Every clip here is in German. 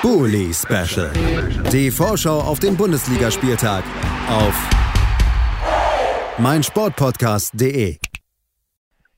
Bully Special. Die Vorschau auf den Bundesligaspieltag auf meinsportpodcast.de.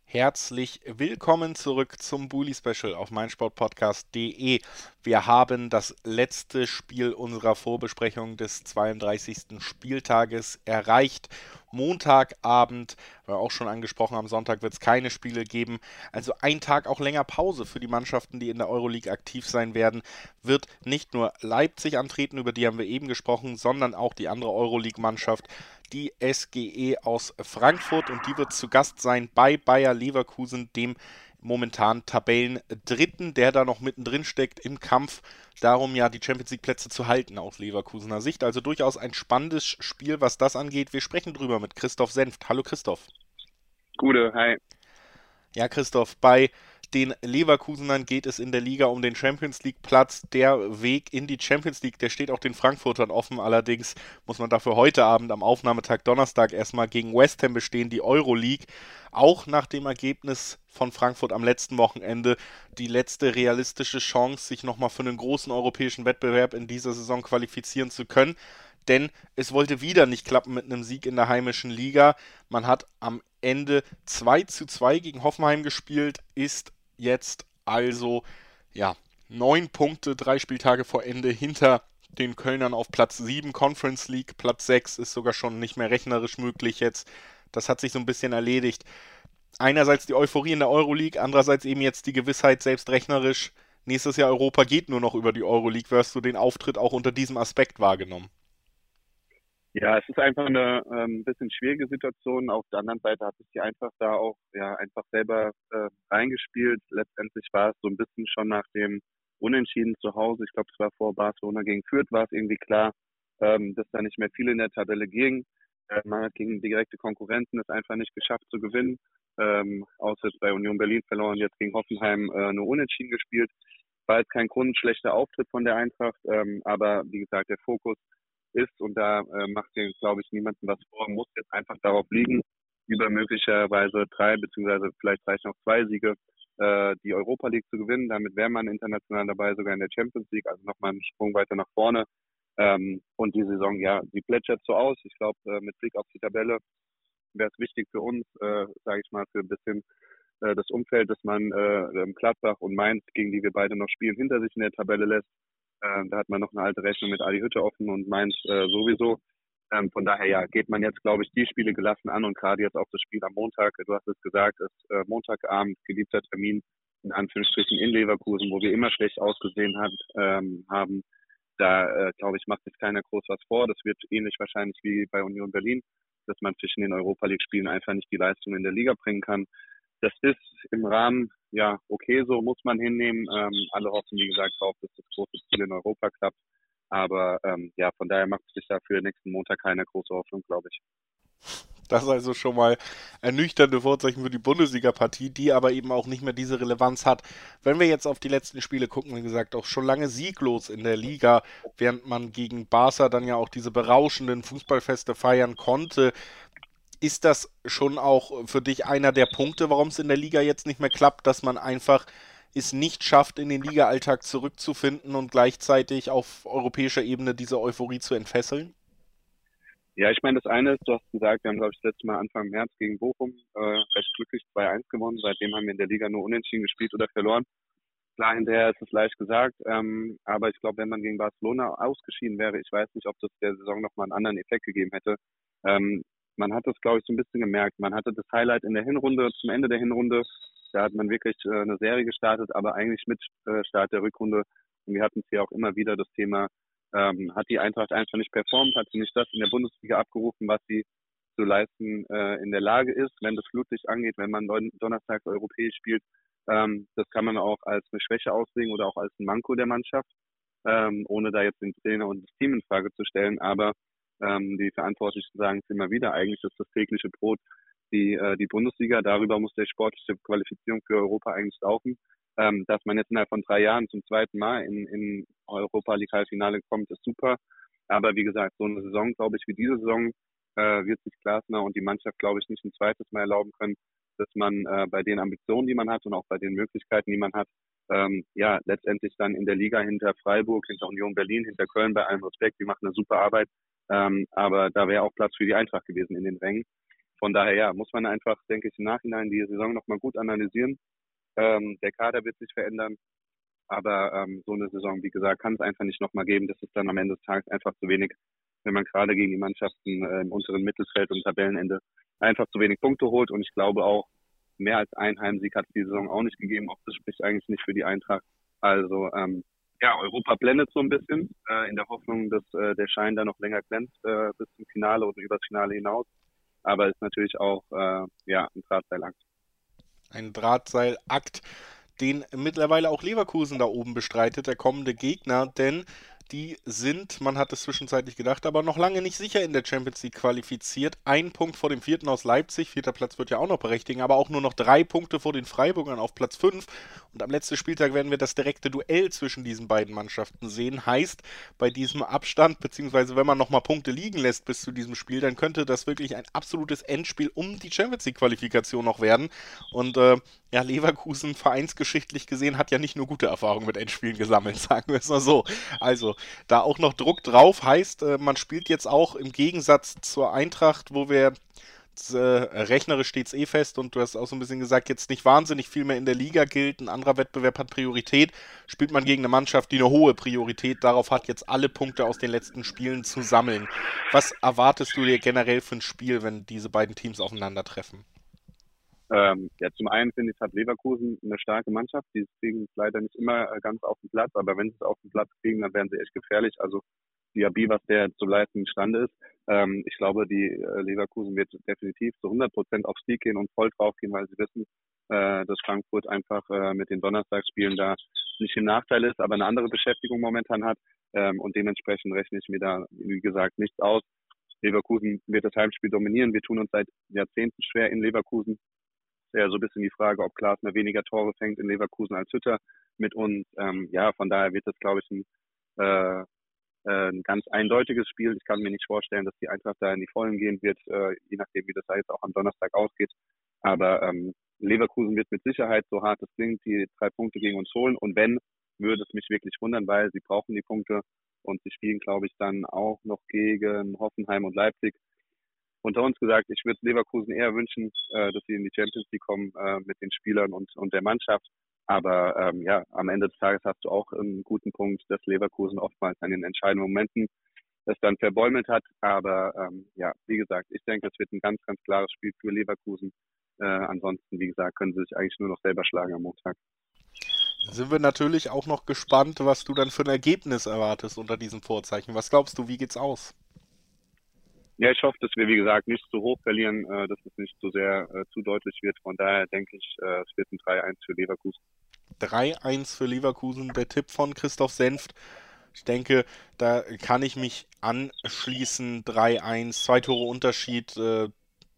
Herzlich willkommen zurück zum Bully Special auf meinsportpodcast.de. Wir haben das letzte Spiel unserer Vorbesprechung des 32. Spieltages erreicht. Montagabend, auch schon angesprochen, am Sonntag wird es keine Spiele geben. Also ein Tag auch länger Pause für die Mannschaften, die in der Euroleague aktiv sein werden, wird nicht nur Leipzig antreten, über die haben wir eben gesprochen, sondern auch die andere Euroleague-Mannschaft, die SGE aus Frankfurt und die wird zu Gast sein bei Bayer Leverkusen, dem momentan Tabellendritten, der da noch mittendrin steckt im Kampf darum, ja die Champions League Plätze zu halten aus Leverkusener Sicht. Also durchaus ein spannendes Spiel, was das angeht. Wir sprechen drüber mit Christoph Senft. Hallo Christoph. Gute, hi. Ja, Christoph, bei den Leverkusenern geht es in der Liga um den Champions League Platz. Der Weg in die Champions League, der steht auch den Frankfurtern offen. Allerdings muss man dafür heute Abend am Aufnahmetag Donnerstag erstmal gegen West Ham bestehen, die Euroleague. Auch nach dem Ergebnis von Frankfurt am letzten Wochenende die letzte realistische Chance, sich nochmal für einen großen europäischen Wettbewerb in dieser Saison qualifizieren zu können denn es wollte wieder nicht klappen mit einem Sieg in der heimischen Liga. Man hat am Ende 2 zu 2 gegen Hoffenheim gespielt, ist jetzt also ja neun Punkte, drei Spieltage vor Ende hinter den Kölnern auf Platz 7 Conference League. Platz 6 ist sogar schon nicht mehr rechnerisch möglich jetzt. Das hat sich so ein bisschen erledigt. Einerseits die Euphorie in der Euroleague, andererseits eben jetzt die Gewissheit, selbst rechnerisch, nächstes Jahr Europa geht nur noch über die Euroleague. Wirst du den Auftritt auch unter diesem Aspekt wahrgenommen? Ja, es ist einfach eine ähm, bisschen schwierige Situation. Auf der anderen Seite hat es die einfach da auch ja einfach selber äh, reingespielt. Letztendlich war es so ein bisschen schon nach dem Unentschieden zu Hause. Ich glaube, es war vor Barcelona gegen Fürth, war es irgendwie klar, ähm, dass da nicht mehr viel in der Tabelle ging. Äh, man hat gegen direkte Konkurrenten es einfach nicht geschafft zu gewinnen. Ähm, außer jetzt bei Union Berlin verloren, jetzt gegen Hoffenheim äh, nur Unentschieden gespielt. War jetzt kein grundschlechter Auftritt von der Eintracht, ähm, aber wie gesagt, der Fokus ist und da äh, macht den, glaube ich, niemanden was vor, muss jetzt einfach darauf liegen, über möglicherweise drei beziehungsweise vielleicht reichen auch zwei Siege äh, die Europa League zu gewinnen. Damit wäre man international dabei, sogar in der Champions League, also nochmal einen Sprung weiter nach vorne. Ähm, und die Saison, ja, die plätschert so aus. Ich glaube, äh, mit Blick auf die Tabelle wäre es wichtig für uns, äh, sage ich mal, für ein bisschen äh, das Umfeld, dass man äh, Gladbach und Mainz, gegen die wir beide noch spielen, hinter sich in der Tabelle lässt. Äh, da hat man noch eine alte Rechnung mit Adi Hütte offen und Mainz äh, sowieso. Ähm, von daher ja, geht man jetzt, glaube ich, die Spiele gelassen an und gerade jetzt auch das Spiel am Montag. Du hast es gesagt, ist äh, Montagabend, geliebter Termin in Anführungsstrichen in Leverkusen, wo wir immer schlecht ausgesehen hat, ähm, haben. Da, äh, glaube ich, macht sich keiner groß was vor. Das wird ähnlich wahrscheinlich wie bei Union Berlin, dass man zwischen den Europa League Spielen einfach nicht die Leistung in der Liga bringen kann. Das ist im Rahmen ja, okay, so muss man hinnehmen. Ähm, alle hoffen, wie gesagt, darauf, dass das große Ziel in Europa klappt. Aber ähm, ja, von daher macht sich dafür nächsten Montag keine große Hoffnung, glaube ich. Das ist also schon mal ernüchternde Vorzeichen für die Bundesliga-Partie, die aber eben auch nicht mehr diese Relevanz hat. Wenn wir jetzt auf die letzten Spiele gucken, wie gesagt, auch schon lange sieglos in der Liga, während man gegen Barca dann ja auch diese berauschenden Fußballfeste feiern konnte ist das schon auch für dich einer der Punkte, warum es in der Liga jetzt nicht mehr klappt, dass man einfach es nicht schafft, in den Liga-Alltag zurückzufinden und gleichzeitig auf europäischer Ebene diese Euphorie zu entfesseln? Ja, ich meine, das eine ist, du hast gesagt, wir haben, glaube ich, das letzte Mal Anfang März gegen Bochum äh, recht glücklich 2-1 gewonnen. Seitdem haben wir in der Liga nur unentschieden gespielt oder verloren. Klar, hinterher ist es leicht gesagt, ähm, aber ich glaube, wenn man gegen Barcelona ausgeschieden wäre, ich weiß nicht, ob das der Saison nochmal einen anderen Effekt gegeben hätte. Ähm, man hat das, glaube ich, so ein bisschen gemerkt. Man hatte das Highlight in der Hinrunde, zum Ende der Hinrunde. Da hat man wirklich äh, eine Serie gestartet, aber eigentlich mit äh, Start der Rückrunde. Und wir hatten es hier auch immer wieder das Thema, ähm, hat die Eintracht einfach nicht performt, hat sie nicht das in der Bundesliga abgerufen, was sie zu leisten äh, in der Lage ist, wenn das Flutlicht angeht, wenn man donnerstags europäisch spielt. Ähm, das kann man auch als eine Schwäche auslegen oder auch als ein Manko der Mannschaft, ähm, ohne da jetzt den Trainer und das Team in Frage zu stellen. Aber ähm, die Verantwortlichen sagen es immer wieder, eigentlich ist das tägliche Brot die, äh, die Bundesliga. Darüber muss der sportliche Qualifizierung für Europa eigentlich laufen. Ähm, dass man jetzt innerhalb von drei Jahren zum zweiten Mal in, in Europa League Halbfinale kommt, ist super. Aber wie gesagt, so eine Saison, glaube ich, wie diese Saison, äh, wird sich Glasner und die Mannschaft, glaube ich, nicht ein zweites Mal erlauben können, dass man äh, bei den Ambitionen, die man hat und auch bei den Möglichkeiten, die man hat, ähm, ja, letztendlich dann in der Liga hinter Freiburg, hinter Union Berlin, hinter Köln bei allem Respekt, die machen eine super Arbeit. Ähm, aber da wäre auch Platz für die Eintracht gewesen in den Rängen. Von daher, ja, muss man einfach, denke ich, im Nachhinein die Saison nochmal gut analysieren. Ähm, der Kader wird sich verändern. Aber ähm, so eine Saison, wie gesagt, kann es einfach nicht nochmal geben. Das ist dann am Ende des Tages einfach zu wenig, wenn man gerade gegen die Mannschaften äh, im unteren Mittelfeld und Tabellenende einfach zu wenig Punkte holt. Und ich glaube auch, mehr als ein Heimsieg hat es die Saison auch nicht gegeben. Auch das spricht eigentlich nicht für die Eintracht. Also ähm, ja, Europa blendet so ein bisschen äh, in der Hoffnung, dass äh, der Schein da noch länger glänzt äh, bis zum Finale oder übers Finale hinaus. Aber ist natürlich auch äh, ja, ein Drahtseilakt. Ein Drahtseilakt, den mittlerweile auch Leverkusen da oben bestreitet, der kommende Gegner, denn die sind, man hat es zwischenzeitlich gedacht, aber noch lange nicht sicher in der Champions League qualifiziert. Ein Punkt vor dem vierten aus Leipzig, vierter Platz wird ja auch noch berechtigen, aber auch nur noch drei Punkte vor den Freiburgern auf Platz 5. Und am letzten Spieltag werden wir das direkte Duell zwischen diesen beiden Mannschaften sehen. Heißt, bei diesem Abstand, beziehungsweise wenn man nochmal Punkte liegen lässt bis zu diesem Spiel, dann könnte das wirklich ein absolutes Endspiel um die Champions League Qualifikation noch werden. Und äh, ja, Leverkusen vereinsgeschichtlich gesehen hat ja nicht nur gute Erfahrungen mit Endspielen gesammelt, sagen wir es mal so. Also da auch noch Druck drauf heißt, äh, man spielt jetzt auch im Gegensatz zur Eintracht, wo wir äh, rechnerisch steht es eh fest und du hast auch so ein bisschen gesagt, jetzt nicht wahnsinnig viel mehr in der Liga gilt, ein anderer Wettbewerb hat Priorität, spielt man gegen eine Mannschaft, die eine hohe Priorität darauf hat, jetzt alle Punkte aus den letzten Spielen zu sammeln. Was erwartest du dir generell für ein Spiel, wenn diese beiden Teams aufeinandertreffen? Ähm, ja, zum einen finde ich, hat Leverkusen eine starke Mannschaft. Die kriegen es leider nicht immer äh, ganz auf den Platz, aber wenn sie es auf den Platz kriegen, dann werden sie echt gefährlich. Also Diaby, was der zu leisten imstande ist. Ähm, ich glaube, die äh, Leverkusen wird definitiv zu 100 Prozent aufs Sieg gehen und voll drauf gehen, weil sie wissen, äh, dass Frankfurt einfach äh, mit den Donnerstagsspielen da nicht im Nachteil ist, aber eine andere Beschäftigung momentan hat. Ähm, und dementsprechend rechne ich mir da, wie gesagt, nichts aus. Leverkusen wird das Heimspiel dominieren. Wir tun uns seit Jahrzehnten schwer in Leverkusen ja so ein bisschen die Frage, ob Glasner weniger Tore fängt in Leverkusen als Hütter mit uns. Ähm, ja, von daher wird das, glaube ich, ein, äh, äh, ein ganz eindeutiges Spiel. Ich kann mir nicht vorstellen, dass die Eintracht da in die Vollen gehen wird, äh, je nachdem, wie das da jetzt auch am Donnerstag ausgeht. Aber ähm, Leverkusen wird mit Sicherheit, so hart es klingt, die drei Punkte gegen uns holen. Und wenn, würde es mich wirklich wundern, weil sie brauchen die Punkte und sie spielen, glaube ich, dann auch noch gegen Hoffenheim und Leipzig unter uns gesagt, ich würde Leverkusen eher wünschen, äh, dass sie in die Champions League kommen äh, mit den Spielern und, und der Mannschaft. Aber ähm, ja, am Ende des Tages hast du auch einen guten Punkt, dass Leverkusen oftmals an den entscheidenden Momenten das dann verbäumelt hat. Aber ähm, ja, wie gesagt, ich denke, es wird ein ganz, ganz klares Spiel für Leverkusen. Äh, ansonsten, wie gesagt, können sie sich eigentlich nur noch selber schlagen am Montag. Sind wir natürlich auch noch gespannt, was du dann für ein Ergebnis erwartest unter diesem Vorzeichen. Was glaubst du, wie geht's aus? Ja, ich hoffe, dass wir, wie gesagt, nicht zu hoch verlieren, äh, dass es nicht zu sehr äh, zu deutlich wird. Von daher denke ich, äh, es wird ein 3-1 für Leverkusen. 3-1 für Leverkusen, der Tipp von Christoph Senft. Ich denke, da kann ich mich anschließen. 3-1, zwei Tore Unterschied. Äh,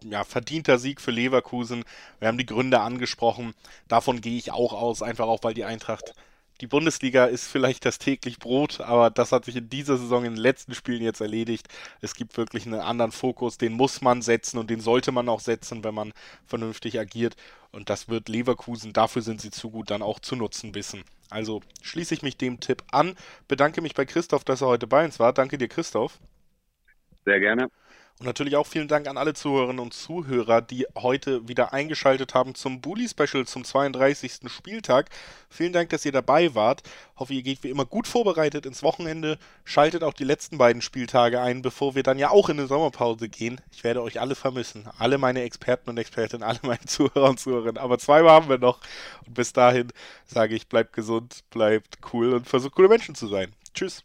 ja, verdienter Sieg für Leverkusen. Wir haben die Gründe angesprochen. Davon gehe ich auch aus, einfach auch, weil die Eintracht die Bundesliga ist vielleicht das täglich Brot, aber das hat sich in dieser Saison in den letzten Spielen jetzt erledigt. Es gibt wirklich einen anderen Fokus, den muss man setzen und den sollte man auch setzen, wenn man vernünftig agiert. Und das wird Leverkusen, dafür sind sie zu gut, dann auch zu nutzen wissen. Also schließe ich mich dem Tipp an, bedanke mich bei Christoph, dass er heute bei uns war. Danke dir, Christoph. Sehr gerne. Und natürlich auch vielen Dank an alle Zuhörerinnen und Zuhörer, die heute wieder eingeschaltet haben zum Bully Special zum 32. Spieltag. Vielen Dank, dass ihr dabei wart. Hoffe, ihr geht wie immer gut vorbereitet ins Wochenende. Schaltet auch die letzten beiden Spieltage ein, bevor wir dann ja auch in eine Sommerpause gehen. Ich werde euch alle vermissen. Alle meine Experten und Expertinnen, alle meine Zuhörer und Zuhörerinnen. Aber zwei haben wir noch. Und bis dahin sage ich, bleibt gesund, bleibt cool und versucht coole Menschen zu sein. Tschüss.